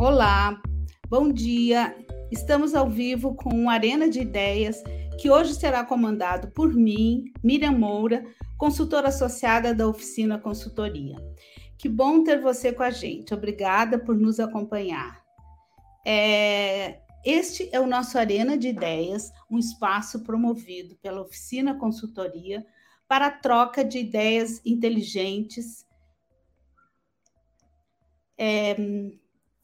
Olá, bom dia. Estamos ao vivo com uma Arena de Ideias que hoje será comandado por mim, Miriam Moura, consultora associada da Oficina Consultoria. Que bom ter você com a gente. Obrigada por nos acompanhar. É, este é o nosso Arena de Ideias, um espaço promovido pela Oficina Consultoria para a troca de ideias inteligentes é,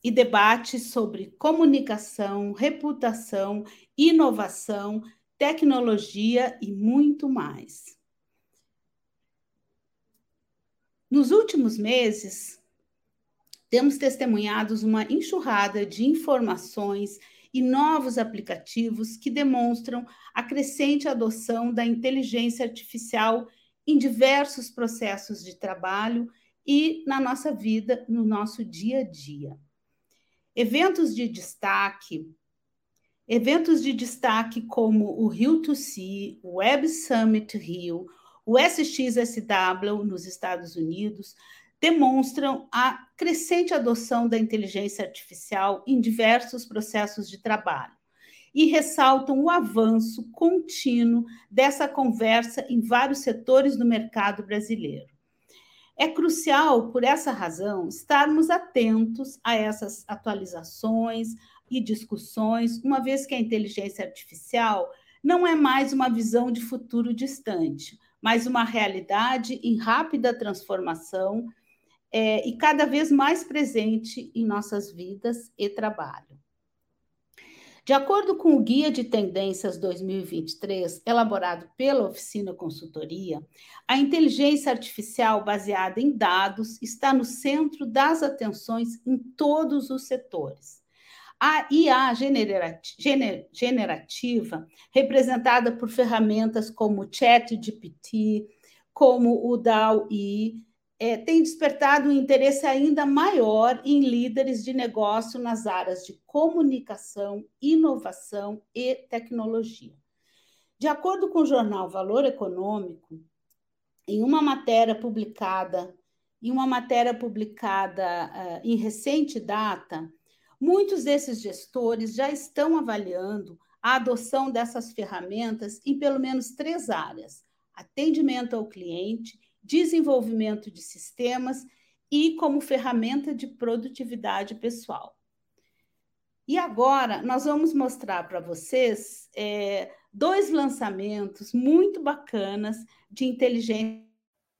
e debates sobre comunicação, reputação, inovação, tecnologia e muito mais. Nos últimos meses, temos testemunhados uma enxurrada de informações e novos aplicativos que demonstram a crescente adoção da inteligência artificial em diversos processos de trabalho e na nossa vida, no nosso dia a dia. Eventos de destaque, eventos de destaque como o Rio to Sea, o Web Summit Rio, o SXSW nos Estados Unidos, demonstram a crescente adoção da inteligência artificial em diversos processos de trabalho e ressaltam o avanço contínuo dessa conversa em vários setores do mercado brasileiro. É crucial, por essa razão, estarmos atentos a essas atualizações e discussões, uma vez que a inteligência artificial não é mais uma visão de futuro distante, mas uma realidade em rápida transformação é, e cada vez mais presente em nossas vidas e trabalho. De acordo com o Guia de Tendências 2023, elaborado pela Oficina Consultoria, a inteligência artificial baseada em dados está no centro das atenções em todos os setores. A IA generativa, representada por ferramentas como o ChatGPT, como o DAO-E, é, tem despertado um interesse ainda maior em líderes de negócio nas áreas de comunicação, inovação e tecnologia. De acordo com o jornal Valor Econômico, em uma matéria publicada, em uma matéria publicada uh, em recente data, muitos desses gestores já estão avaliando a adoção dessas ferramentas em pelo menos três áreas: atendimento ao cliente, desenvolvimento de sistemas e como ferramenta de produtividade pessoal. E agora nós vamos mostrar para vocês é, dois lançamentos muito bacanas de inteligência.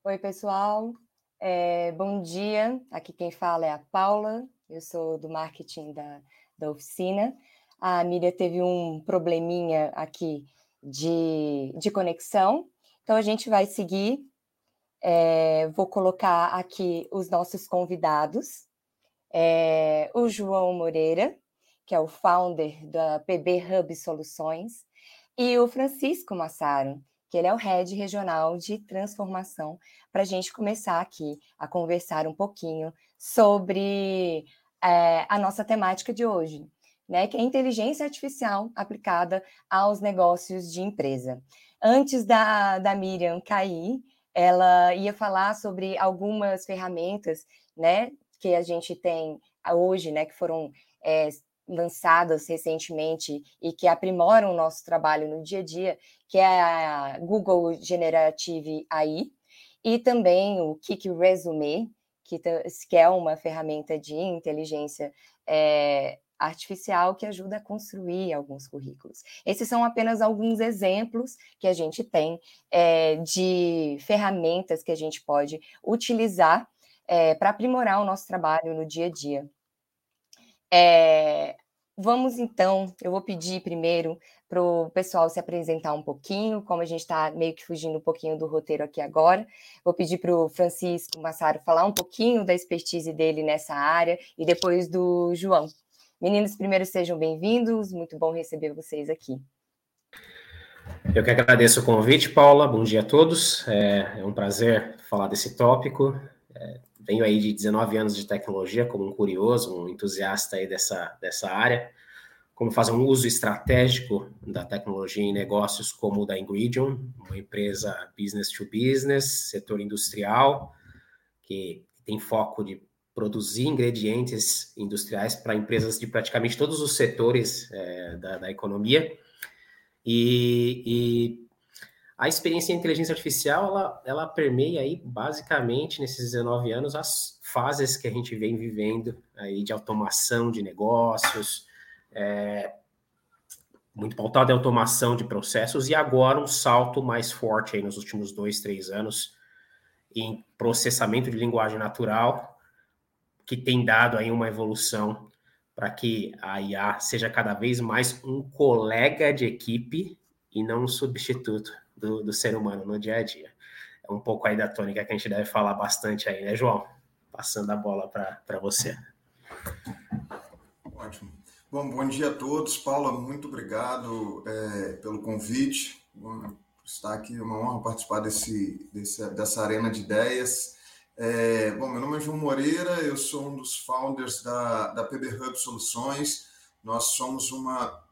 Oi, pessoal. É, bom dia. Aqui quem fala é a Paula. Eu sou do marketing da, da oficina. A Miriam teve um probleminha aqui de, de conexão, então a gente vai seguir é, vou colocar aqui os nossos convidados. É, o João Moreira, que é o founder da PB Hub Soluções, e o Francisco Massaro, que ele é o head regional de transformação, para a gente começar aqui a conversar um pouquinho sobre é, a nossa temática de hoje, né, que é inteligência artificial aplicada aos negócios de empresa. Antes da, da Miriam cair, ela ia falar sobre algumas ferramentas, né, que a gente tem hoje, né, que foram é, lançadas recentemente e que aprimoram o nosso trabalho no dia a dia, que é a Google Generative AI e também o Kik Resume, que, que é uma ferramenta de inteligência é, artificial que ajuda a construir alguns currículos. Esses são apenas alguns exemplos que a gente tem é, de ferramentas que a gente pode utilizar é, para aprimorar o nosso trabalho no dia a dia. É, vamos então, eu vou pedir primeiro para o pessoal se apresentar um pouquinho, como a gente está meio que fugindo um pouquinho do roteiro aqui agora. Vou pedir para o Francisco Massaro falar um pouquinho da expertise dele nessa área e depois do João. Meninos, primeiro sejam bem-vindos, muito bom receber vocês aqui. Eu que agradeço o convite, Paula. Bom dia a todos. É, é um prazer falar desse tópico. É, venho aí de 19 anos de tecnologia como um curioso, um entusiasta aí dessa, dessa área. Como fazer um uso estratégico da tecnologia em negócios como o da Ingridion, uma empresa business to business, setor industrial, que tem foco de produzir ingredientes industriais para empresas de praticamente todos os setores é, da, da, economia. E, e, a experiência em inteligência artificial, ela, ela permeia aí, basicamente, nesses 19 anos, as fases que a gente vem vivendo aí de automação de negócios, é, muito pautado em automação de processos, e agora um salto mais forte aí nos últimos dois, três anos em processamento de linguagem natural, que tem dado aí uma evolução para que a IA seja cada vez mais um colega de equipe e não um substituto do, do ser humano no dia a dia. É um pouco aí da tônica que a gente deve falar bastante aí, né, João? Passando a bola para você. Ótimo. Bom, bom dia a todos. Paula, muito obrigado é, pelo convite. Bom, estar aqui, é uma honra participar desse, desse, dessa arena de ideias. É, bom, meu nome é João Moreira, eu sou um dos founders da, da PB Hub Soluções. Nós somos uma,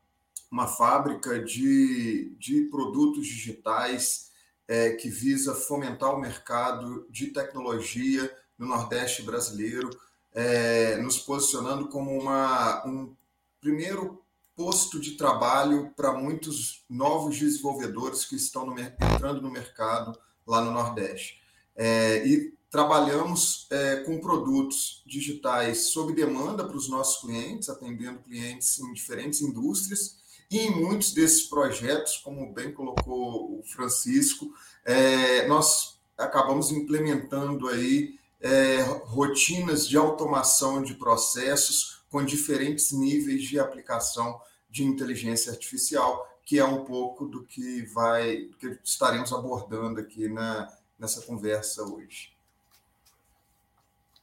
uma fábrica de, de produtos digitais é, que visa fomentar o mercado de tecnologia no Nordeste brasileiro, é, nos posicionando como uma, um primeiro posto de trabalho para muitos novos desenvolvedores que estão no, entrando no mercado lá no Nordeste. É, e Trabalhamos é, com produtos digitais sob demanda para os nossos clientes, atendendo clientes em diferentes indústrias, e em muitos desses projetos, como bem colocou o Francisco, é, nós acabamos implementando aí é, rotinas de automação de processos com diferentes níveis de aplicação de inteligência artificial, que é um pouco do que vai, que estaremos abordando aqui na, nessa conversa hoje.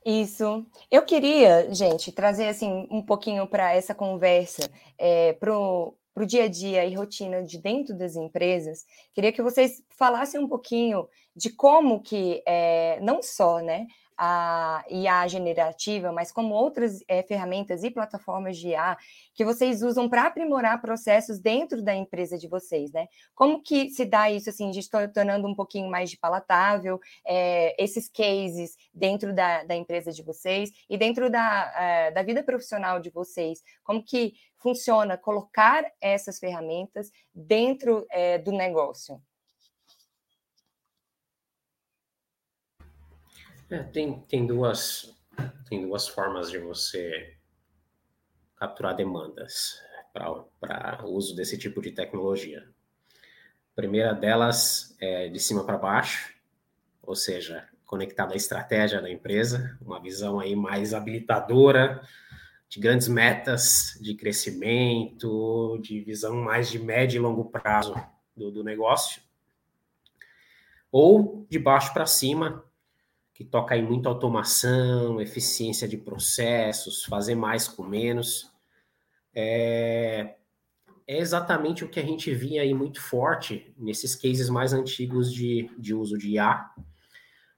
Isso. Eu queria, gente, trazer assim um pouquinho para essa conversa, é, para o dia a dia e rotina de dentro das empresas. Queria que vocês falassem um pouquinho de como que, é, não só, né, a IA generativa, mas como outras é, ferramentas e plataformas de IA que vocês usam para aprimorar processos dentro da empresa de vocês, né? Como que se dá isso, assim, de tornando um pouquinho mais de palatável é, esses cases dentro da, da, empresa de vocês e dentro da, é, da vida profissional de vocês? Como que funciona colocar essas ferramentas dentro do negócio? É, tem, tem, duas, tem duas formas de você capturar demandas para uso desse tipo de tecnologia. A primeira delas é de cima para baixo, ou seja, conectada à estratégia da empresa, uma visão aí mais habilitadora, de grandes metas de crescimento, de visão mais de médio e longo prazo do, do negócio. Ou de baixo para cima, que toca em muita automação, eficiência de processos, fazer mais com menos. É, é exatamente o que a gente via aí muito forte nesses cases mais antigos de, de uso de IA.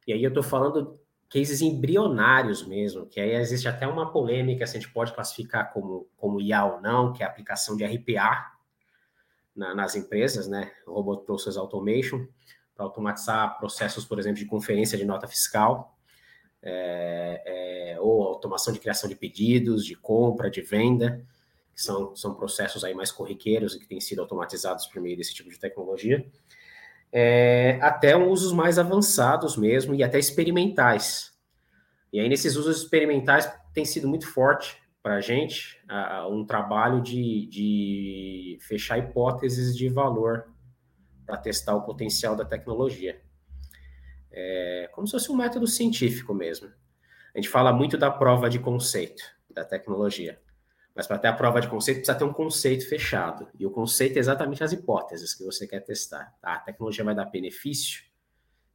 E aí eu estou falando cases embrionários mesmo, que aí existe até uma polêmica se a gente pode classificar como, como IA ou não, que é a aplicação de RPA na, nas empresas, né? Robot Process Automation para automatizar processos, por exemplo, de conferência de nota fiscal, é, é, ou automação de criação de pedidos, de compra, de venda, que são, são processos aí mais corriqueiros e que têm sido automatizados por meio desse tipo de tecnologia, é, até usos mais avançados mesmo e até experimentais. E aí, nesses usos experimentais, tem sido muito forte para a gente um trabalho de, de fechar hipóteses de valor para testar o potencial da tecnologia. É como se fosse um método científico mesmo. A gente fala muito da prova de conceito da tecnologia, mas para ter a prova de conceito precisa ter um conceito fechado. E o conceito é exatamente as hipóteses que você quer testar. Tá? A tecnologia vai dar benefício,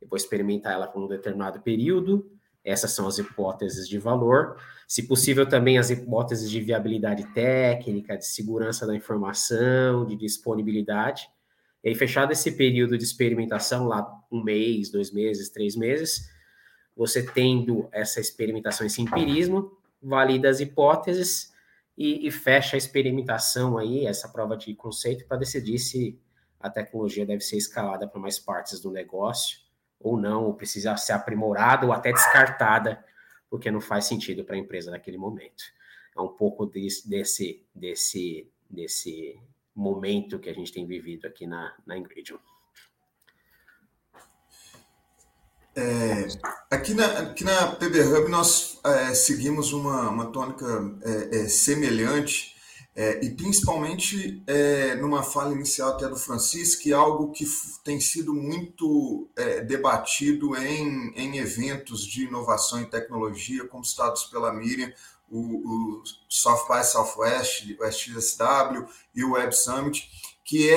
eu vou experimentar ela por um determinado período, essas são as hipóteses de valor. Se possível, também as hipóteses de viabilidade técnica, de segurança da informação, de disponibilidade. E aí, fechado esse período de experimentação, lá um mês, dois meses, três meses, você tendo essa experimentação, esse empirismo, valida as hipóteses e, e fecha a experimentação aí, essa prova de conceito, para decidir se a tecnologia deve ser escalada para mais partes do negócio ou não, ou precisa ser aprimorada ou até descartada porque não faz sentido para a empresa naquele momento. É um pouco desse, desse, desse, desse momento que a gente tem vivido aqui na, na Ingridium. É, aqui, na, aqui na PB Hub nós é, seguimos uma, uma tônica é, é semelhante é, e principalmente é, numa fala inicial até do Francisco, que é algo que tem sido muito debatido em, em eventos de inovação e tecnologia, como citados pela Miriam, o, o South by Southwest, o SXSW e o Web Summit, que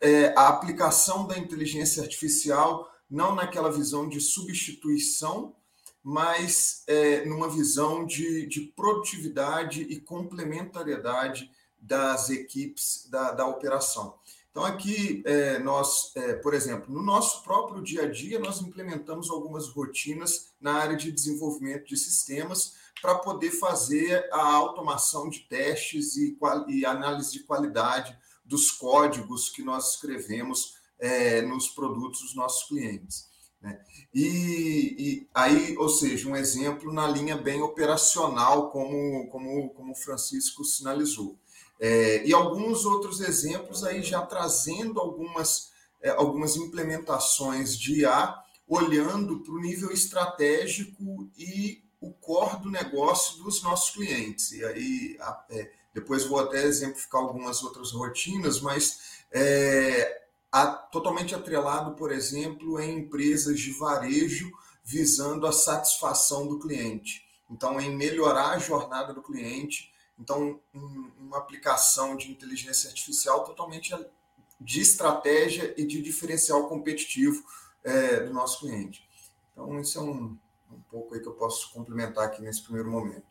é, a aplicação da inteligência artificial não naquela visão de substituição, mas é, numa visão de, de, produtividade e complementariedade das equipes da, da operação. Então, aqui, é, nós, é, por exemplo, no nosso próprio dia a dia, nós implementamos algumas rotinas na área de desenvolvimento de sistemas para poder fazer a automação de testes e, e análise de qualidade dos códigos que nós escrevemos é, nos produtos dos nossos clientes. Né? E, e, aí, ou seja, um exemplo na linha bem operacional, como, como, como o Francisco sinalizou. É, e alguns outros exemplos aí já trazendo algumas, é, algumas implementações de IA, olhando para o nível estratégico e o core do negócio dos nossos clientes. E aí, é, depois vou até exemplificar algumas outras rotinas, mas é, a, totalmente atrelado, por exemplo, em empresas de varejo visando a satisfação do cliente. Então, em melhorar a jornada do cliente. Então, um, uma aplicação de inteligência artificial totalmente de estratégia e de diferencial competitivo é, do nosso cliente. Então, isso é um, um pouco aí que eu posso complementar aqui nesse primeiro momento.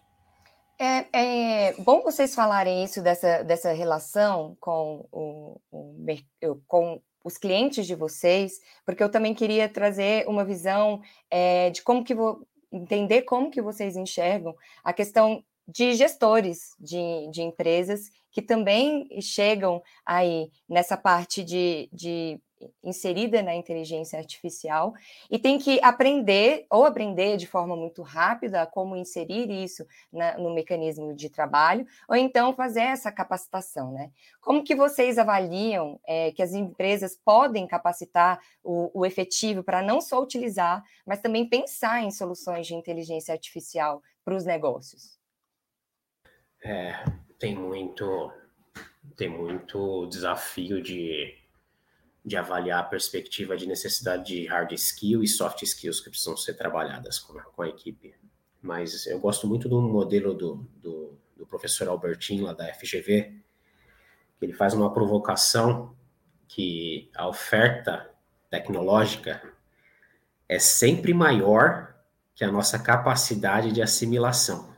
É, é, bom vocês falarem isso dessa, dessa relação com o, o, com os clientes de vocês, porque eu também queria trazer uma visão é, de como que vou entender como que vocês enxergam a questão de gestores de, de empresas que também chegam aí nessa parte de, de inserida na inteligência artificial e tem que aprender ou aprender de forma muito rápida como inserir isso na, no mecanismo de trabalho ou então fazer essa capacitação, né? Como que vocês avaliam é, que as empresas podem capacitar o, o efetivo para não só utilizar, mas também pensar em soluções de inteligência artificial para os negócios? É, tem muito tem muito desafio de de avaliar a perspectiva de necessidade de hard skill e soft skills que precisam ser trabalhadas com a, com a equipe. Mas eu gosto muito do modelo do, do, do professor Albertin, lá da FGV, que ele faz uma provocação que a oferta tecnológica é sempre maior que a nossa capacidade de assimilação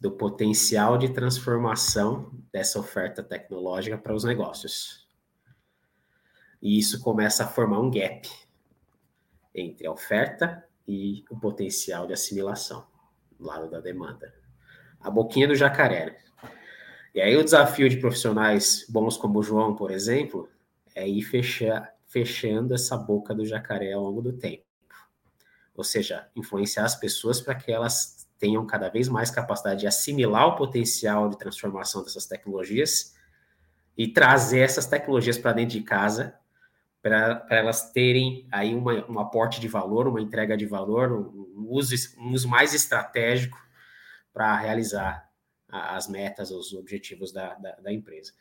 do potencial de transformação dessa oferta tecnológica para os negócios. E isso começa a formar um gap entre a oferta e o potencial de assimilação do lado da demanda. A boquinha do jacaré. Né? E aí o desafio de profissionais bons como o João, por exemplo, é ir fechar, fechando essa boca do jacaré ao longo do tempo. Ou seja, influenciar as pessoas para que elas tenham cada vez mais capacidade de assimilar o potencial de transformação dessas tecnologias e trazer essas tecnologias para dentro de casa para elas terem aí uma, um aporte de valor, uma entrega de valor, um, uso, um uso mais estratégico para realizar as metas, os objetivos da, da, da empresa.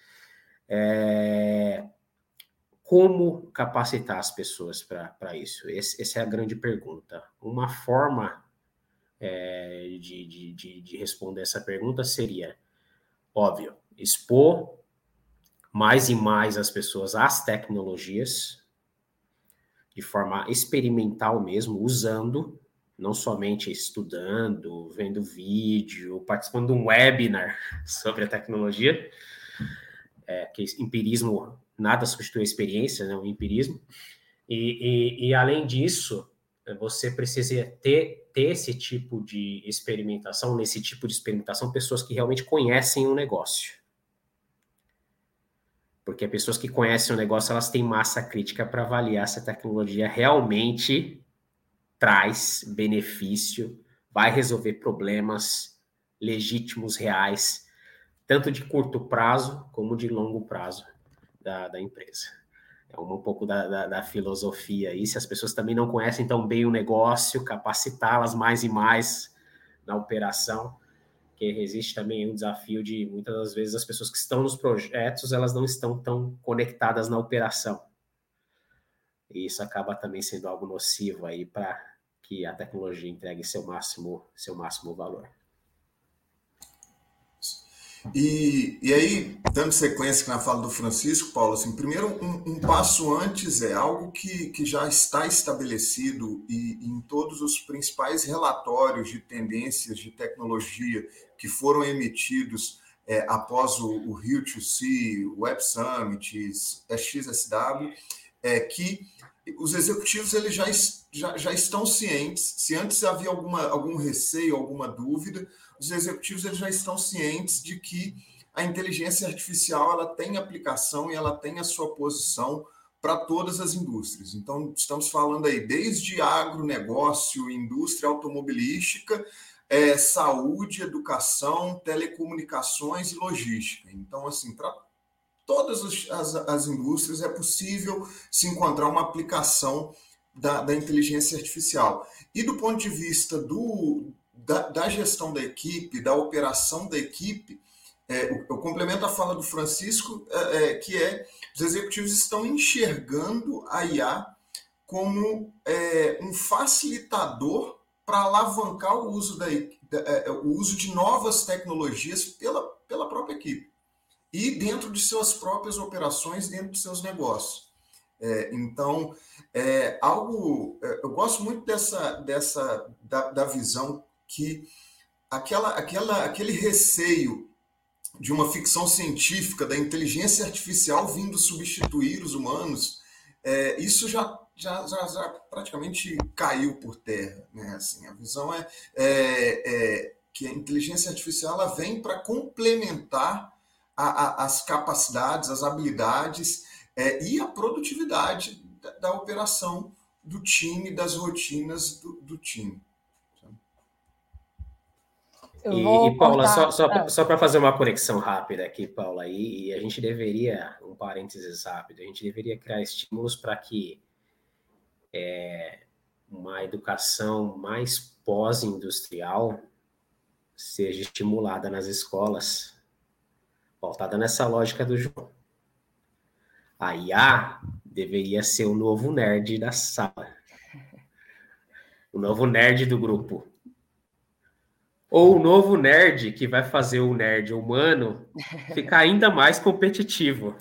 É, como capacitar as pessoas para isso? Esse, essa é a grande pergunta. Uma forma é, de, de, de, de responder essa pergunta seria, óbvio, expor mais e mais as pessoas às tecnologias, de forma experimental mesmo, usando, não somente estudando, vendo vídeo, participando de um webinar sobre a tecnologia, é, que empirismo nada substitui a experiência, né, o empirismo, e, e, e além disso, você precisa ter, ter esse tipo de experimentação, nesse tipo de experimentação, pessoas que realmente conhecem o negócio porque pessoas que conhecem o negócio, elas têm massa crítica para avaliar se a tecnologia realmente traz benefício vai resolver problemas legítimos, reais, tanto de curto prazo como de longo prazo da, da empresa. É um, pouco da, da, da, filosofia aí. Se as pessoas também não conhecem tão bem o negócio, capacitá-las mais e mais na operação, que existe também um desafio de muitas das vezes as pessoas que estão nos projetos elas não estão tão conectadas na operação. E isso acaba também sendo algo nocivo aí para que a tecnologia entregue seu máximo seu máximo valor. E, e aí, dando sequência na fala do Francisco, Paulo, assim, primeiro um, um, passo antes é algo que, que já está estabelecido e, em todos os principais relatórios de tendências de tecnologia que foram emitidos é, após o, o Rio 2C, o Web Summit, XSW, é que os executivos eles já, já, já estão cientes, se antes havia alguma, algum receio, alguma dúvida, os executivos eles já estão cientes de que a inteligência artificial ela tem aplicação e ela tem a sua posição para todas as indústrias. Então, estamos falando aí desde agronegócio, indústria automobilística, é, saúde, educação, telecomunicações e logística. Então, assim, para todas as, as, indústrias é possível se encontrar uma aplicação da, da inteligência artificial. E do ponto de vista do, da, da gestão da equipe, da operação da equipe, é, eu complemento a fala do Francisco, é, é, que é os executivos estão enxergando a IA como é, um facilitador para alavancar o uso, da, da, é, o uso de novas tecnologias pela, pela própria equipe e dentro de suas próprias operações, dentro de seus negócios. É, então, é algo. Eu gosto muito dessa, dessa da, da visão que aquela, aquela, aquele receio de uma ficção científica, da inteligência artificial vindo substituir os humanos, é, isso já, já, já, já, praticamente caiu por terra. Né? Assim, a visão é, é, é que a inteligência artificial ela vem para complementar a, a, as capacidades, as habilidades é, e a produtividade da, da, operação do time, das rotinas do, do time. E, e, Paula, só, só, ah. só para fazer uma conexão rápida aqui, Paula, e, e, a gente deveria, um parênteses rápido, a gente deveria criar estímulos para que é, uma educação mais pós-industrial seja estimulada nas escolas, voltada nessa lógica do João. A IA deveria ser o novo nerd da sala, o novo nerd do grupo ou o novo nerd que vai fazer o nerd humano ficar ainda mais competitivo.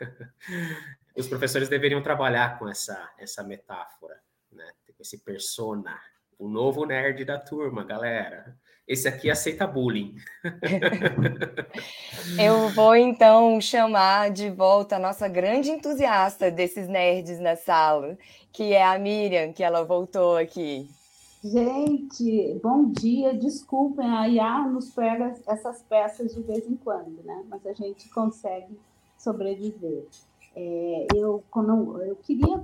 Os professores deveriam trabalhar com essa, essa metáfora, né? Com esse persona, o novo nerd da turma, galera. Esse aqui aceita bullying. Eu vou então chamar de volta a nossa grande entusiasta desses nerds na sala, que é a Miriam, que ela voltou aqui. Gente, bom dia. Desculpem, a IA nos pega essas peças de vez em quando, né? Mas a gente consegue sobreviver. É, eu, eu queria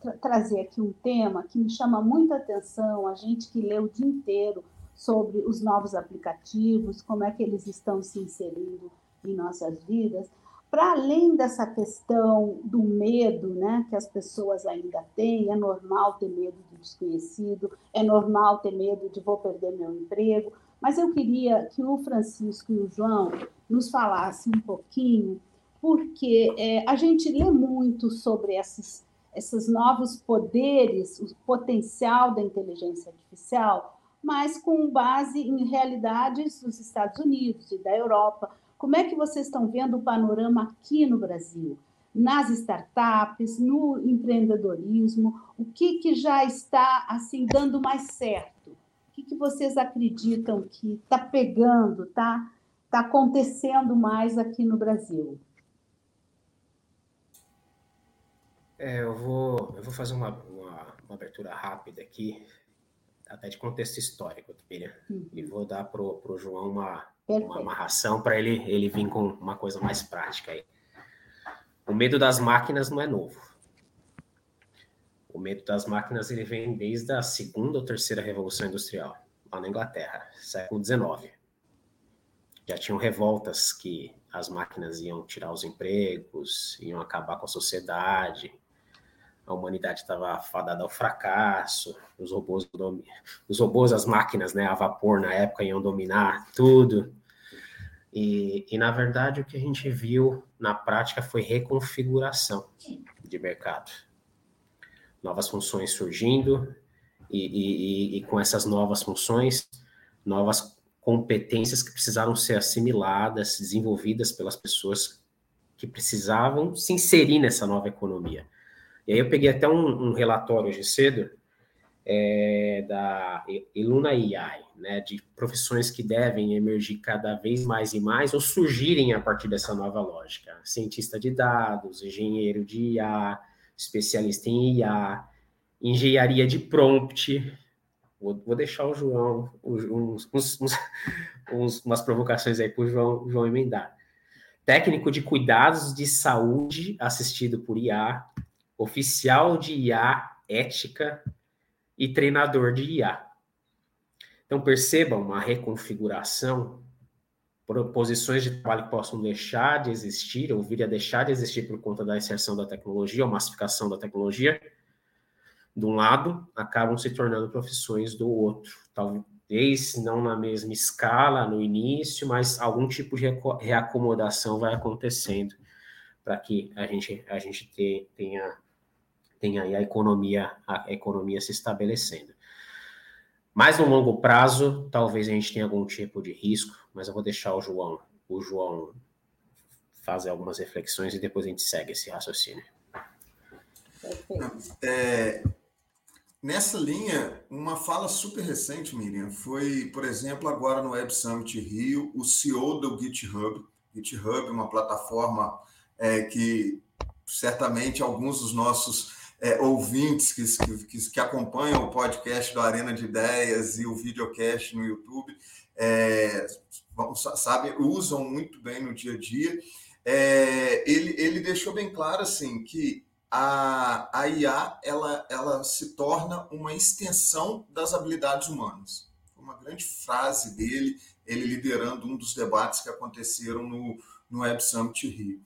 tra trazer aqui um tema que me chama muita atenção, a gente que lê o dia inteiro sobre os novos aplicativos, como é que eles estão se inserindo em nossas vidas, para além dessa questão do medo, né, que as pessoas ainda têm, é normal ter medo do desconhecido, é normal ter medo de vou perder meu emprego, mas eu queria que o Francisco e o João nos falassem um pouquinho, porque é, a gente lê muito sobre esses, esses novos poderes, o potencial da inteligência artificial, mas com base em realidades dos Estados Unidos e da Europa, como é que vocês estão vendo o panorama aqui no Brasil? Nas startups, no empreendedorismo, o que, que já está assim dando mais certo? O que, que vocês acreditam que está pegando, está tá acontecendo mais aqui no Brasil? É, eu vou, eu vou fazer uma, uma, uma abertura rápida aqui, até de contexto histórico, Miriam, uhum. e vou dar para o João uma, uma amarração para ele, ele vir com uma coisa mais prática aí. O medo das máquinas não é novo. O medo das máquinas ele vem desde a segunda ou terceira revolução industrial. lá na Inglaterra, século XIX. Já tinham revoltas que as máquinas iam tirar os empregos, iam acabar com a sociedade, a humanidade estava fadada ao fracasso, os robôs, os robôs, as máquinas, né, a vapor na época iam dominar tudo. E, e, na verdade, o que a gente viu na prática foi reconfiguração de mercado. Novas funções surgindo, e, e, e, com essas novas funções, novas competências que precisaram ser assimiladas, desenvolvidas pelas pessoas que precisavam se inserir nessa nova economia. E aí eu peguei até um, um relatório hoje cedo é, da Iluna AI, né, de profissões que devem emergir cada vez mais e mais ou surgirem a partir dessa nova lógica. Cientista de dados, engenheiro de IA, especialista em IA, engenharia de prompt. Vou, vou deixar o João, uns, uns, uns, umas provocações aí para o João, João emendar. Técnico de cuidados de saúde assistido por IA, oficial de IA, ética e treinador de IA. Então, percebam uma reconfiguração, posições de trabalho que possam deixar de existir, ou vir a deixar de existir por conta da inserção da tecnologia, ou massificação da tecnologia, de um lado, acabam se tornando profissões do outro. Talvez não na mesma escala no início, mas algum tipo de reacomodação vai acontecendo para que a gente, a gente tenha tem aí a economia, a economia se estabelecendo. Mas no longo prazo, talvez a gente tenha algum tipo de risco, mas eu vou deixar o João, o João fazer algumas reflexões e depois a gente segue esse raciocínio. É, nessa linha, uma fala super recente, Miriam, foi, por exemplo, agora no Web Summit Rio, o CEO do GitHub. GitHub é uma plataforma é, que certamente alguns dos nossos é, ouvintes que, que, que, acompanham o podcast do Arena de Ideias e o videocast no YouTube, é, sabe, usam muito bem no dia a dia. É, ele, ele deixou bem claro assim que a, a IA ela, ela se torna uma extensão das habilidades humanas. Uma grande frase dele, ele liderando um dos debates que aconteceram no, no Web Summit Rio.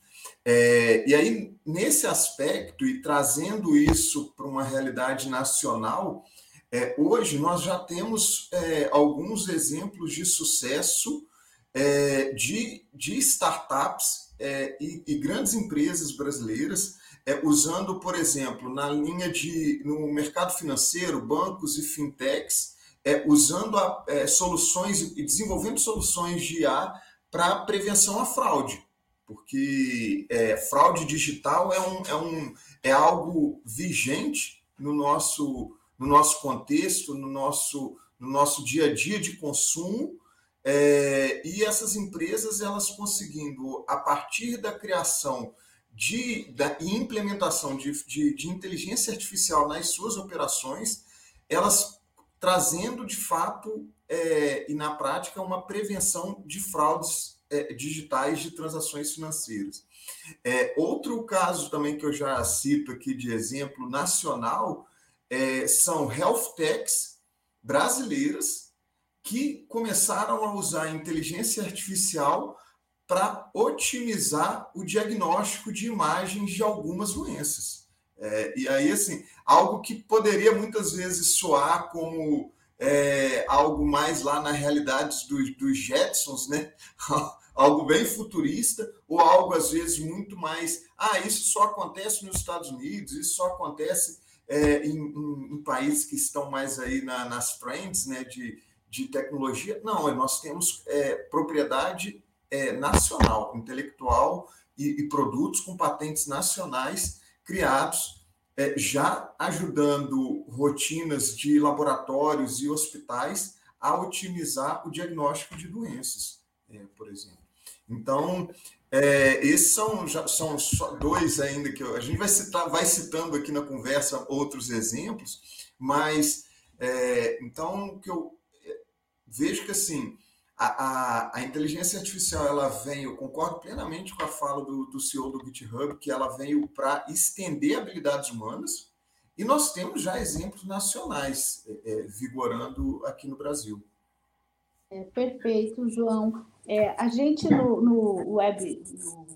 É, e aí, nesse aspecto, e trazendo isso para uma realidade nacional, é, hoje nós já temos é, alguns exemplos de sucesso é, de, de startups é, e, e, grandes empresas brasileiras é, usando, por exemplo, na linha de no mercado financeiro, bancos e fintechs, usando a, soluções e desenvolvendo soluções de IA para prevenção à fraude porque é, fraude digital é, um, é, um, é algo vigente no nosso, no nosso contexto, no nosso, no nosso dia a dia de consumo, é, e essas empresas elas conseguindo, a partir da criação de, da implementação de, de, de inteligência artificial nas suas operações, elas trazendo de fato é, e na prática uma prevenção de fraudes é, digitais de transações financeiras. É, outro caso também que eu já cito aqui de exemplo nacional é, são health techs brasileiras que começaram a usar inteligência artificial para otimizar o diagnóstico de imagens de algumas doenças. É, e aí, assim, algo que poderia muitas vezes soar como é, algo mais lá na realidade dos, dos Jetsons, né? algo bem futurista ou algo às vezes muito mais ah isso só acontece nos Estados Unidos isso só acontece é, em, em, em, países que estão mais aí na, nas trends né de, de tecnologia. Não nós temos é, propriedade é, nacional intelectual e, e, produtos com patentes nacionais criados é, já ajudando rotinas de laboratórios e hospitais a otimizar o diagnóstico de doenças é, por exemplo então, é, esses são, já, são só dois ainda que eu, a gente vai citar, vai citando aqui na conversa outros exemplos, mas é, então que eu é, vejo que assim a, a, a, inteligência artificial ela vem, eu concordo plenamente com a fala do, do CEO do GitHub, que ela veio para estender habilidades humanas, e nós temos já exemplos nacionais é, é vigorando aqui no Brasil. É, perfeito, João. É, a gente no, no Web, no,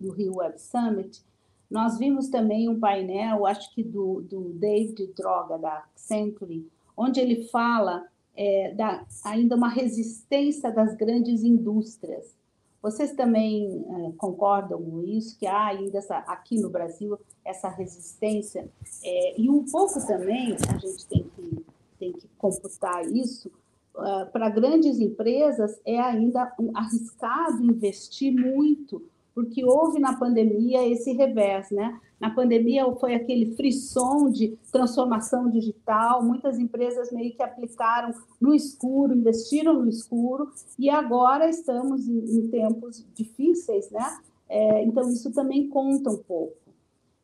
no, Rio Web Summit, nós vimos também um painel, acho que do, do David Droga, da Century, onde ele fala é, da, ainda uma resistência das grandes indústrias. Vocês também é, concordam com isso, que há ainda essa, aqui no Brasil essa resistência? É, e um pouco também, a gente tem que, tem que computar isso, uh, para grandes empresas é ainda arriscado investir muito, porque houve na pandemia esse revés, né? Na pandemia foi aquele frisson de transformação digital, muitas empresas meio que aplicaram no escuro, investiram no escuro, e agora estamos em, em tempos difíceis, né? É, então, isso também conta um pouco.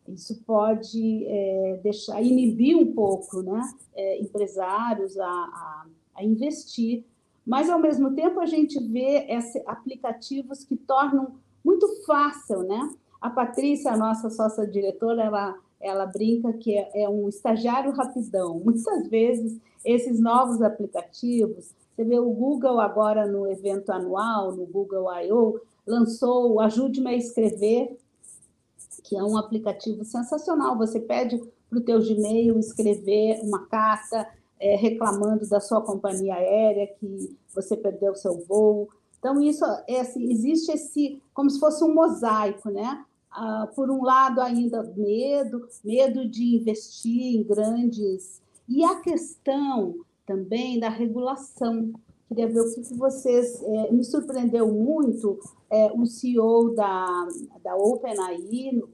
Isso pode é, deixar, inibir um pouco né? É, empresários a, a, a, investir, mas, ao mesmo tempo, a gente vê esse, aplicativos que tornam muito fácil, né? A Patrícia, a nossa sócia diretora, ela, ela brinca que é, é um estagiário rapidão. Muitas vezes, esses novos aplicativos, você vê o Google agora no evento anual, no Google I.O., lançou o Ajude-me a Escrever, que é um aplicativo sensacional. Você pede para o teu Gmail escrever uma carta é, reclamando da sua companhia aérea, que você perdeu seu voo. Então, isso é, assim, existe esse, como se fosse um mosaico, né? Ah, por um lado, ainda medo, medo de investir em grandes. E a questão também da regulação. Queria ver o que, que vocês. É, me surpreendeu muito é, o CEO da, da OpenAI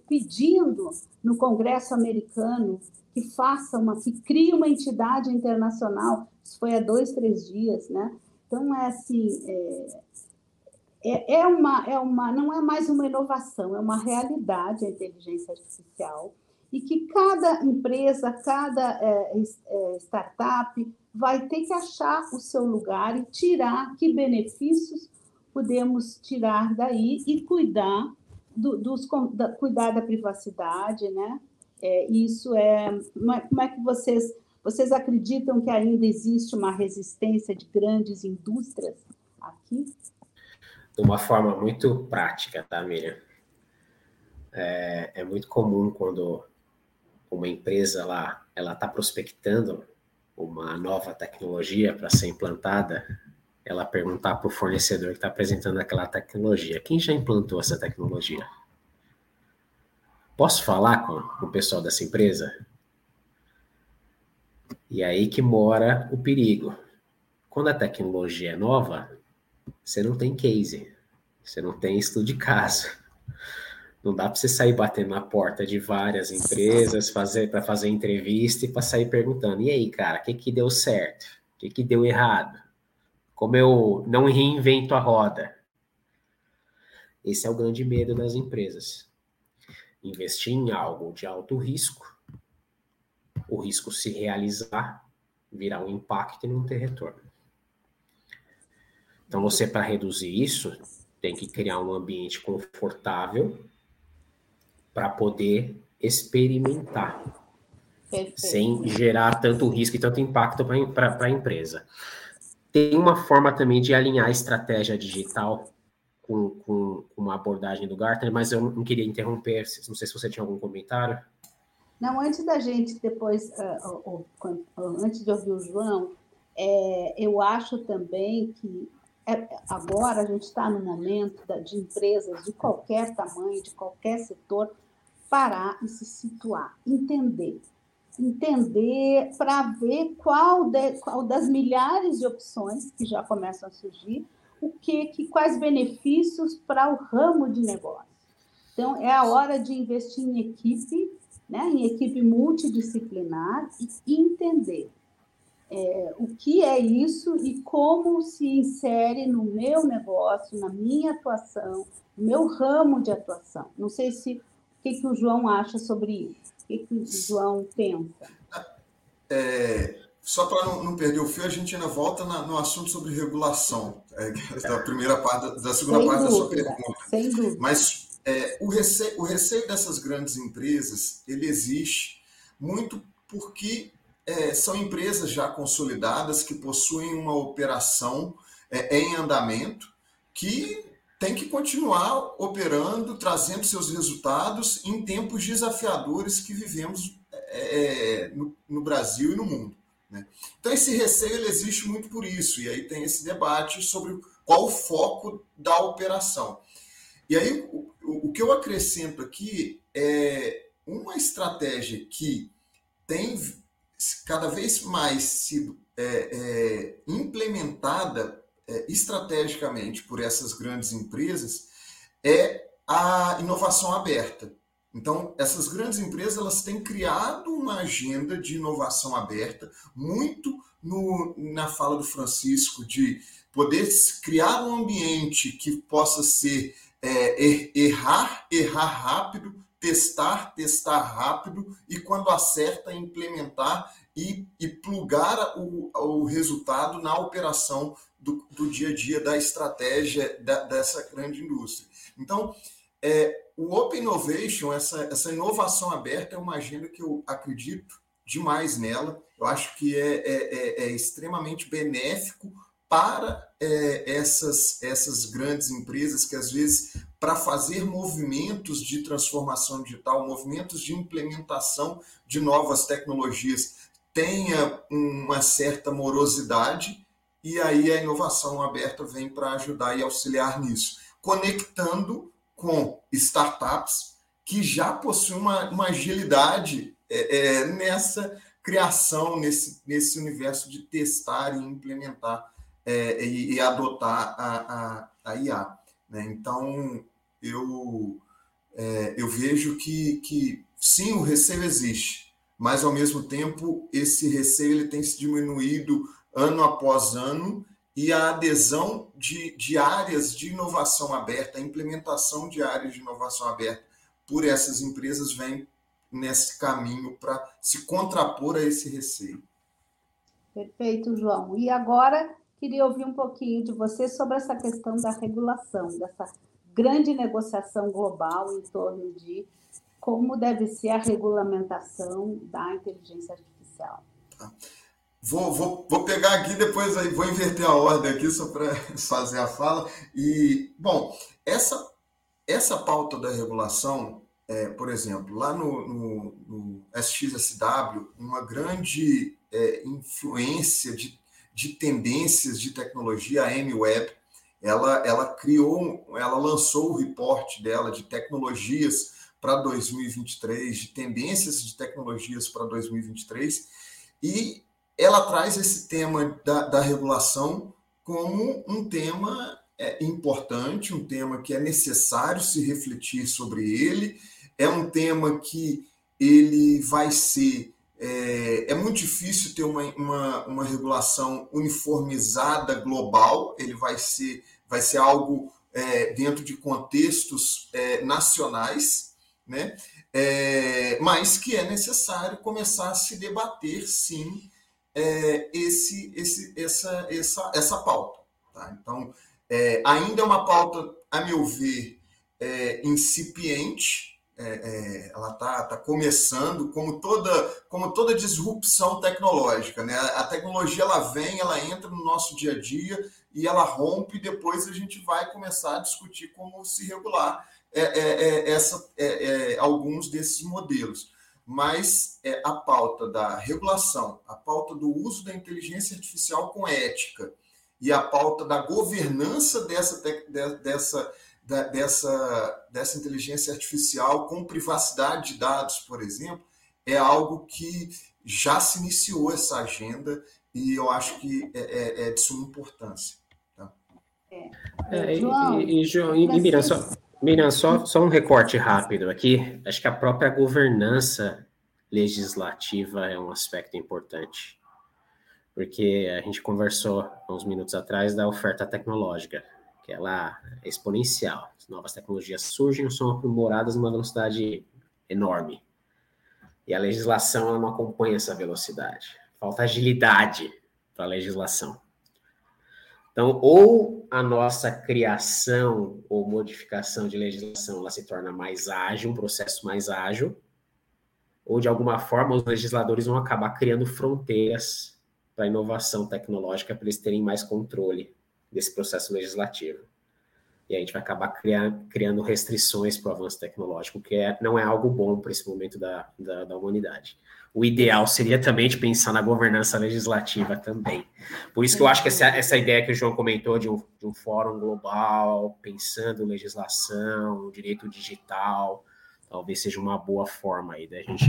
pedindo no Congresso americano que faça uma, que crie uma entidade internacional. Isso foi há dois, três dias, né? Então, é assim, é, é, é, uma, é uma, não é mais uma inovação, é uma realidade a inteligência artificial e que cada empresa, cada é, é, startup vai ter que achar o seu lugar e tirar que benefícios podemos tirar daí e cuidar do, dos, da, cuidar da privacidade, né? É, isso é como é que vocês vocês acreditam que ainda existe uma resistência de grandes indústrias aqui? de uma forma muito prática, tá, Miriam? É, é muito comum quando uma empresa lá ela está prospectando uma nova tecnologia para ser implantada, ela perguntar para o fornecedor que está apresentando aquela tecnologia, quem já implantou essa tecnologia? Posso falar com, com o pessoal dessa empresa? E aí que mora o perigo. Quando a tecnologia é nova, você não tem case, você não tem estudo de caso. Não dá para você sair batendo na porta de várias empresas fazer para fazer entrevista e para sair perguntando: e aí, cara, o que, que deu certo? O que, que deu errado? Como eu não reinvento a roda? Esse é o grande medo das empresas. Investir em algo de alto risco, o risco se realizar, virar um impacto e não ter retorno. Então, você, para reduzir isso, tem que criar um ambiente confortável para poder experimentar, Perfeito. sem gerar tanto risco e tanto impacto para a empresa. Tem uma forma também de alinhar a estratégia digital com, com, uma abordagem do Gartner, mas eu não queria interromper, não sei se você tinha algum comentário. Não, antes da gente, depois, uh, antes de ouvir o João, é, eu acho também que é, agora a gente está no momento de empresas de qualquer tamanho, de qualquer setor, parar e se situar, entender. Entender para ver qual, de, qual das milhares de opções que já começam a surgir, o que, que quais benefícios para o ramo de negócio. Então, é a hora de investir em equipe, né, em equipe multidisciplinar e entender é, o que é isso e como se insere no meu negócio, na minha atuação, no meu ramo de atuação. Não sei se o que, que o João acha sobre isso, o que, que o João pensa. É, só para não, não, perder o fio, a gente ainda volta na, no assunto sobre regulação, é, da primeira parte, da segunda sem parte dúvida, da sua pergunta. Sem dúvida. Mas é, o, receio, o receio dessas grandes empresas, ele existe muito porque é, são empresas já consolidadas que possuem uma operação é, em andamento que tem que continuar operando, trazendo seus resultados em tempos desafiadores que vivemos é, no, no, Brasil e no mundo. Né? Então, esse receio ele existe muito por isso, e aí tem esse debate sobre qual o foco da operação. E aí, o, o que eu acrescento aqui é uma estratégia que tem cada vez mais sido é, é, implementada é, estrategicamente por essas grandes empresas é a inovação aberta. Então, essas grandes empresas elas têm criado uma agenda de inovação aberta, muito no, na fala do Francisco, de poder criar um ambiente que possa ser é, errar, errar rápido, testar, testar rápido e quando acerta, implementar e, e plugar o, o resultado na operação do, do dia a dia da estratégia da, dessa grande indústria. Então, é, o Open Innovation, essa, essa inovação aberta, é uma agenda que eu acredito demais nela. Eu acho que é, é, é, é extremamente benéfico para é, essas, essas grandes empresas que, às vezes, para fazer movimentos de transformação digital, movimentos de implementação de novas tecnologias, tenha uma certa morosidade, e aí a inovação aberta vem para ajudar e auxiliar nisso, conectando com startups que já possuem uma, uma agilidade é, é, nessa criação, nesse, nesse universo de testar e implementar é, e, e, adotar a, a, a IA. Né? Então, eu, é, eu vejo que, que sim, o receio existe, mas ao mesmo tempo esse receio ele tem se diminuído ano após ano e a adesão de, de áreas de inovação aberta, a implementação de áreas de inovação aberta por essas empresas vem nesse caminho para se contrapor a esse receio. Perfeito, João. E agora queria ouvir um pouquinho de você sobre essa questão da regulação, dessa grande negociação global em torno de como deve ser a regulamentação da inteligência artificial. Tá. Vou, vou, vou pegar aqui depois aí, vou inverter a ordem aqui só para fazer a fala. E, bom, essa, essa pauta da regulação, é, por exemplo, lá no, no, no SXSW, uma grande é, influência de, de tendências de tecnologia, a M-Web, ela, ela criou, ela lançou o report dela de tecnologias para 2023, de tendências de tecnologias para 2023, e ela traz esse tema da, da regulação como um tema é, importante, um tema que é necessário se refletir sobre ele, é um tema que ele vai ser. É, é muito difícil ter uma, uma, uma, regulação uniformizada global, ele vai ser, vai ser algo é, dentro de contextos é, nacionais, né? É, mas que é necessário começar a se debater, sim, é, esse, esse, essa, essa, essa pauta. Tá? Então, é, ainda é uma pauta, a meu ver, é, incipiente, é, é, ela está tá começando, como toda, como toda disrupção tecnológica. Né? A tecnologia ela vem, ela entra no nosso dia a dia e ela rompe, e depois a gente vai começar a discutir como se regular é, essa, alguns desses modelos mas é, a pauta da regulação, a pauta do uso da inteligência artificial com ética e a pauta da governança dessa, dessa, dessa, dessa inteligência artificial com privacidade de dados, por exemplo, é algo que já se iniciou essa agenda e eu acho que é, é, é de suma importância. Tá? É. é e, e, João, e, e Miriam, só, Miriam, só, só um recorte rápido aqui. Acho que a própria governança legislativa é um aspecto importante. Porque a gente conversou uns minutos atrás da oferta tecnológica, que ela é exponencial. As novas tecnologias surgem, são aprimoradas numa velocidade enorme. E a legislação não acompanha essa velocidade. Falta agilidade para a legislação. Então, ou a nossa criação ou modificação de legislação ela se torna mais ágil, um processo mais ágil, ou de alguma forma os legisladores vão acabar criando fronteiras para a inovação tecnológica para eles terem mais controle desse processo legislativo. E a gente vai acabar criar, criando restrições para o avanço tecnológico, que é, não é algo bom para esse momento da, da, da humanidade o ideal seria também de pensar na governança legislativa também. Por isso que eu acho que essa, essa ideia que o João comentou de um, de um fórum global, pensando legislação, direito digital, talvez seja uma boa forma aí da gente,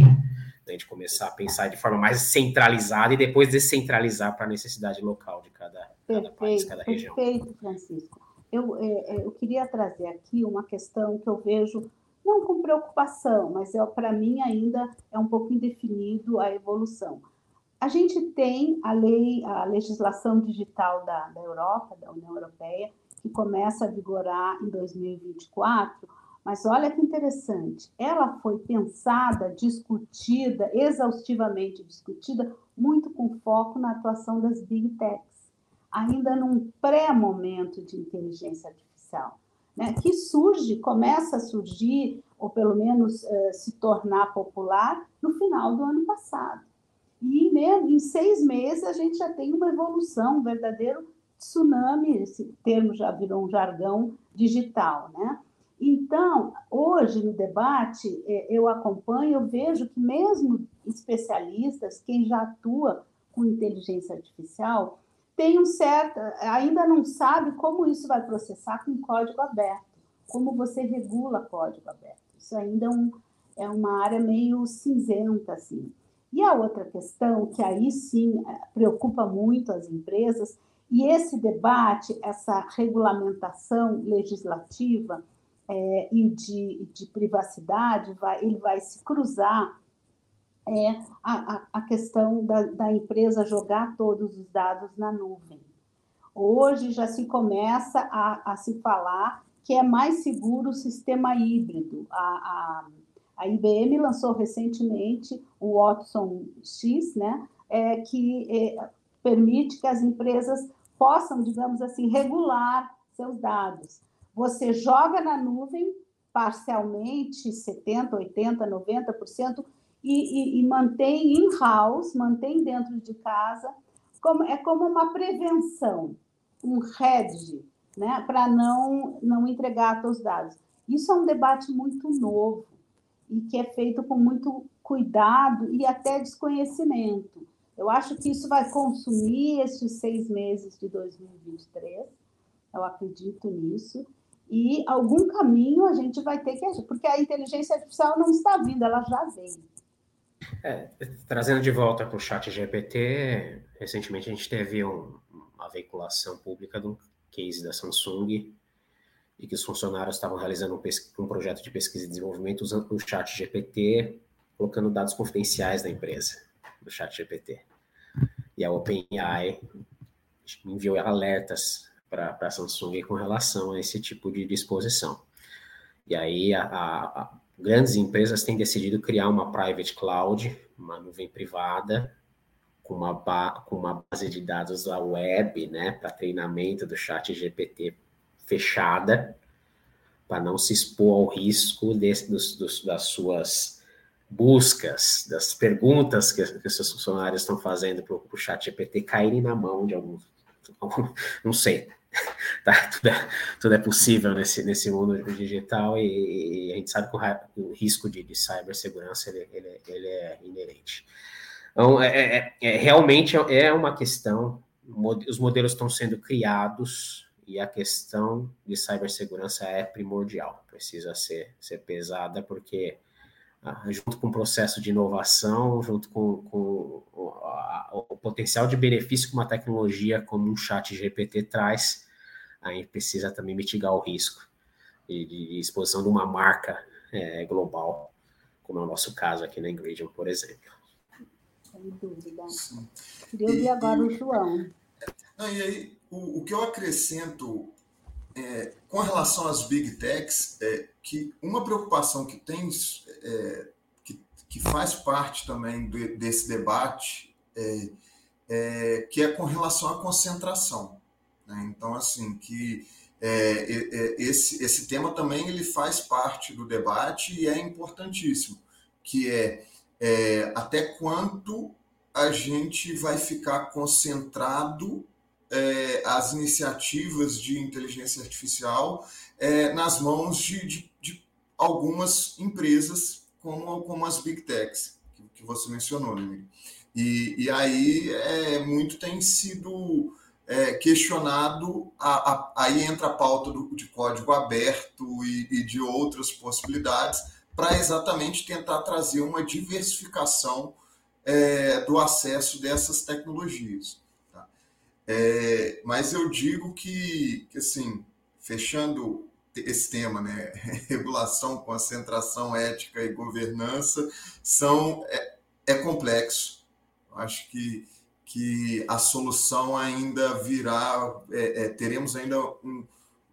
da gente começar a pensar de forma mais centralizada e depois descentralizar para a necessidade local de cada, perfeito, cada país, cada região. Perfeito, Francisco. Eu, é, é, eu queria trazer aqui uma questão que eu vejo não com preocupação, mas é, para mim ainda é um pouco indefinido a evolução. A gente tem a lei, a legislação digital da, da Europa, da União Europeia, que começa a vigorar em 2024, mas olha que interessante, ela foi pensada, discutida, exaustivamente discutida, muito com foco na atuação das big techs, ainda num pré-momento de inteligência artificial né, que surge, começa a surgir, ou pelo menos uh, se tornar popular, no final do ano passado. E mesmo em seis meses a gente já tem uma evolução, um verdadeiro tsunami, esse termo já virou um jargão digital, né? Então, hoje no debate, é, eu acompanho, eu vejo que mesmo especialistas, quem já atua com inteligência artificial, tem um certo, ainda não sabe como isso vai processar com código aberto, como você regula código aberto. Isso ainda é, um, é uma área meio cinzenta, assim. E a outra questão, que aí sim é, preocupa muito as empresas, e esse debate, essa regulamentação legislativa é, e de, de privacidade, vai, ele vai se cruzar é a, a questão da, da empresa jogar todos os dados na nuvem. Hoje já se começa a, a se falar que é mais seguro o sistema híbrido. A, a, a IBM lançou recentemente o Watson X, né, é, que é, permite que as empresas possam, digamos assim, regular seus dados. Você joga na nuvem parcialmente, 70%, 80%, 90%, e, e, e mantém in-house, mantém dentro de casa, como, é como uma prevenção, um hedge, né, para não, não entregar seus dados. Isso é um debate muito novo e que é feito com muito cuidado e até desconhecimento. Eu acho que isso vai consumir esses seis meses de 2023, eu acredito nisso, e algum caminho a gente vai ter que agir, porque a inteligência artificial não está vindo, ela já veio. É, trazendo de volta para o chat GPT, recentemente a gente teve um, uma veiculação pública um case da Samsung e que os funcionários estavam realizando um, um projeto de pesquisa e desenvolvimento usando o chat GPT, colocando dados confidenciais da empresa, do chat GPT. E a OpenAI enviou alertas para a Samsung com relação a esse tipo de disposição. E aí a, a, grandes empresas têm decidido criar uma private cloud, uma nuvem privada, com uma, com uma base de dados da web, né, para treinamento do chat GPT fechada, para não se expor ao risco desse, dos, dos, das suas buscas, das perguntas que, que seus funcionários estão fazendo para o chat GPT caírem na mão de algum não sei, tá? tudo, é, tudo é possível nesse, nesse mundo digital e, e a gente sabe que o, o risco de, de cibersegurança ele, ele, ele, é inerente. Então, é, é, é, realmente é uma questão, os modelos estão sendo criados e a questão de cibersegurança é primordial, precisa ser, ser pesada, porque junto com o processo de inovação, junto com, com o, a, o potencial de benefício que uma tecnologia como um chat GPT traz, a gente precisa também mitigar o risco de, de exposição de uma marca é, global, como é o nosso caso aqui na Ingredient, por exemplo. Sem dúvida. Sim. Queria ouvir agora o João. Não, e aí, o, o, que eu acrescento é, com relação às big techs é que uma preocupação que tem, é, que, que faz parte também desse debate, é, é, que é com relação à concentração. Né? Então, assim, que é, esse, esse tema também ele faz parte do debate e é importantíssimo, que é, é até quanto a gente vai ficar concentrado é, as iniciativas de inteligência artificial é, nas mãos de, de, de, algumas empresas, como, como as Big Techs, que, que você mencionou, né? E, e aí é, muito tem sido é, questionado, a, a, aí entra a pauta do, de código aberto e, e de outras possibilidades, para exatamente tentar trazer uma diversificação é, do acesso dessas tecnologias. É, mas eu digo que, que, assim, fechando esse tema, né, regulação, concentração, ética e governança, são, é, é complexo. Acho que que a solução ainda virá, é, é, teremos ainda um,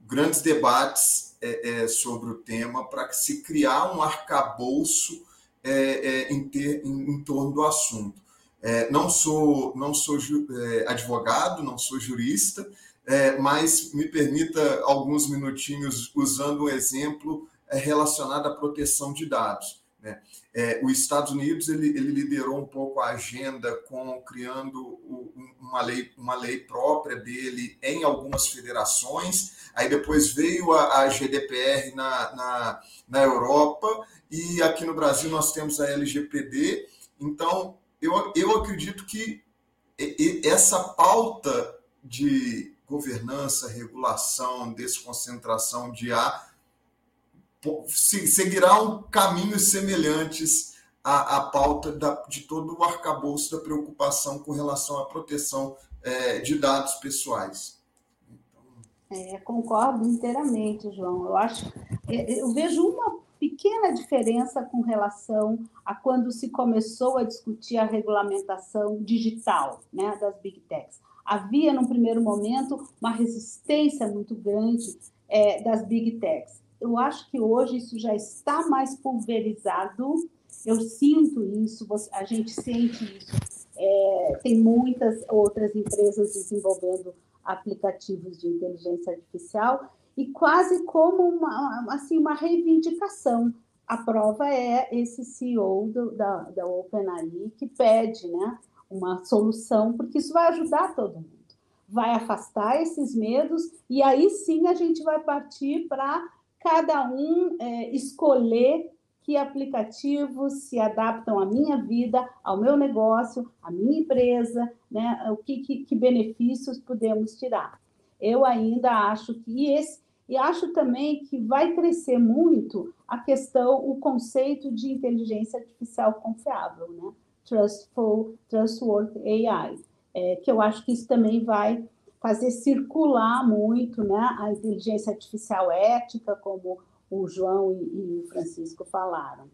grandes debates é, é sobre o tema para se criar um arcabouço em, ter, em, em, torno do assunto. Não sou, não sou advogado, não sou jurista, mas me permita alguns minutinhos usando um exemplo relacionado à proteção de dados. Né? É, os Estados Unidos ele, ele, liderou um pouco a agenda com criando uma lei, uma lei própria dele em algumas federações. Aí depois veio a, a GDPR na, na, na Europa e aqui no Brasil nós temos a LGPD. Então eu, eu acredito que essa pauta de governança, regulação, desconcentração de ar seguirão caminhos semelhantes à, à pauta da, de todo o arcabouço da preocupação com relação à proteção é, de dados pessoais. É, concordo inteiramente, João. Eu acho, é, eu vejo uma pequena diferença com relação a quando se começou a discutir a regulamentação digital, né, das big techs. Havia, num primeiro momento, uma resistência muito grande é, das big techs eu acho que hoje isso já está mais pulverizado. Eu sinto isso, a gente sente isso. É, tem muitas outras empresas desenvolvendo aplicativos de inteligência artificial e quase como uma, assim, uma reivindicação. A prova é esse CEO do, da, da OpenAI que pede né, uma solução, porque isso vai ajudar todo mundo. Vai afastar esses medos e aí sim a gente vai partir para cada um é, escolher que aplicativos se adaptam à minha vida, ao meu negócio, à minha empresa, né? o que, que, que benefícios podemos tirar. Eu ainda acho que esse, e acho também que vai crescer muito a questão, o conceito de inteligência artificial confiável, né? Trustful, Trustworthy AI, é, que eu acho que isso também vai fazer circular muito né, a inteligência artificial ética, como o João e, o Francisco falaram.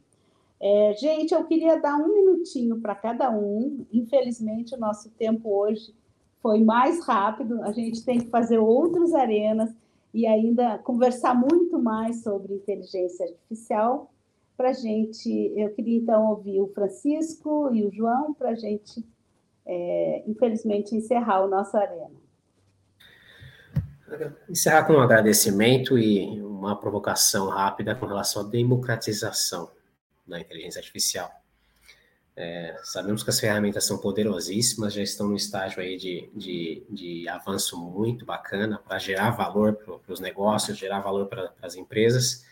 É, gente, eu queria dar um minutinho para cada um. Infelizmente, o nosso tempo hoje foi mais rápido. A gente tem que fazer outras arenas e ainda conversar muito mais sobre inteligência artificial. Para gente, eu queria então ouvir o Francisco e o João para a gente, é, infelizmente, encerrar o nosso arena encerrar com um agradecimento e uma provocação rápida com relação à democratização da inteligência artificial. É, sabemos que as ferramentas são poderosíssimas, já estão no estágio aí de, de, de avanço muito bacana para gerar valor para os negócios, gerar valor para as empresas,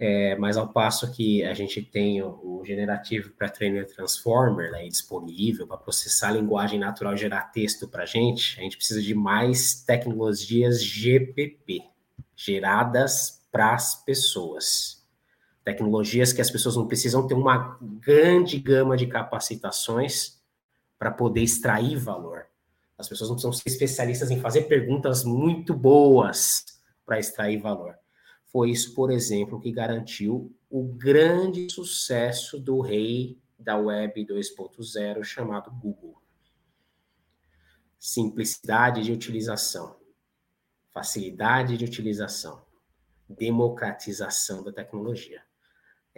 é, mas ao passo que a gente tem o, o generativo para trainer transformer aí disponível para processar a linguagem natural e gerar texto para a gente, a gente precisa de mais tecnologias GPP geradas para as pessoas. Tecnologias que as pessoas não precisam ter uma grande gama de capacitações para poder extrair valor. As pessoas não precisam ser especialistas em fazer perguntas muito boas para extrair valor foi isso, por exemplo, que garantiu o grande sucesso do rei da web 2.0 chamado Google. Simplicidade de utilização, facilidade de utilização, democratização da tecnologia.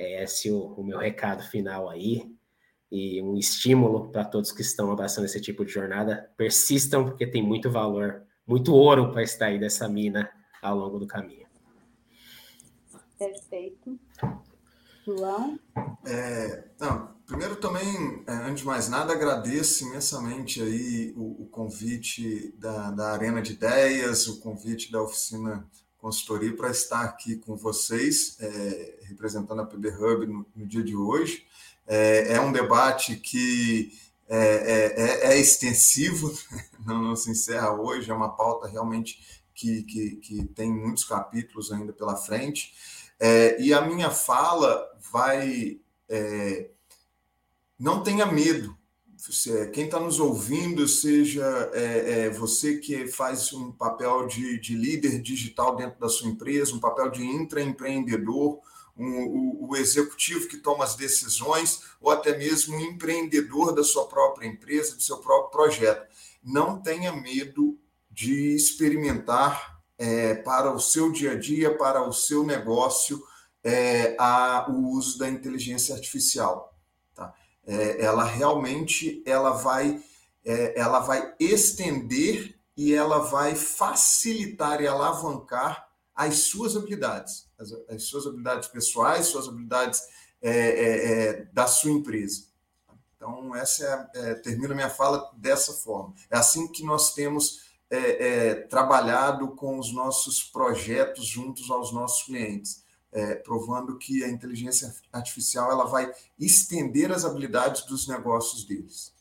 É esse o, o meu recado final aí e um estímulo para todos que estão abraçando esse tipo de jornada. Persistam, porque tem muito valor, muito ouro para extrair dessa mina ao longo do caminho. Perfeito. João? É, não, primeiro também, é, antes de mais nada, agradeço imensamente aí o, o convite da, da Arena de Ideias, o convite da oficina consultoria para estar aqui com vocês, é, representando a PB Hub no, no dia de hoje. É, é, um debate que é, é, é, é extensivo, não, não, se encerra hoje, é uma pauta realmente que, que, que tem muitos capítulos ainda pela frente. É, e a minha fala vai. não tenha medo quem está nos ouvindo, seja é, é, você que faz um papel de, de, líder digital dentro da sua empresa, um papel de intraempreendedor, um, o, o, executivo que toma as decisões, ou até mesmo um empreendedor da sua própria empresa, do seu próprio projeto. Não tenha medo de experimentar é, para o seu dia a dia, para o seu negócio, é, a, o uso da inteligência artificial é, ela realmente ela vai, é, ela vai estender e ela vai facilitar e alavancar as suas habilidades, as, as suas habilidades pessoais, suas habilidades é, é, é da sua empresa. Então, essa é, é, termino minha fala dessa forma. É assim que nós temos trabalhado com os nossos projetos juntos aos nossos clientes é, provando que a inteligência artificial ela vai estender as habilidades dos negócios deles.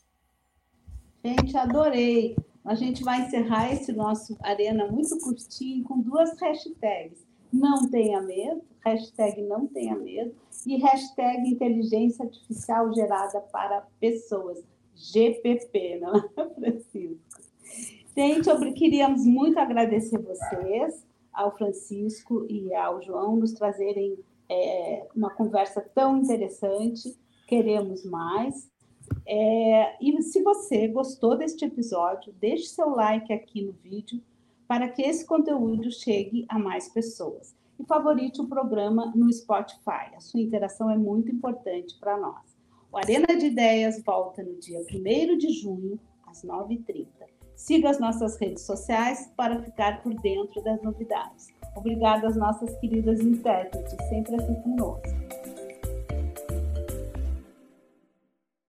Gente, adorei. A gente vai encerrar esse nosso arena muito curtinho com duas hashtags. Não tenha medo, hashtag não tenha medo, e hashtag inteligência artificial gerada para pessoas, GPP, não é, Francisco? Gente, queríamos muito agradecer vocês ao Francisco e ao João nos trazerem é, uma conversa tão interessante. Queremos mais. É, e se você gostou deste episódio, deixe seu like aqui no vídeo para que esse conteúdo chegue a mais pessoas. E favorite o programa no Spotify. A sua interação é muito importante para nós. O Arena de Ideias volta no dia 1 de junho, às 9h30. Siga as nossas redes sociais para ficar por dentro das novidades. Obrigada às nossas queridas intérpretes, sempre aqui conosco.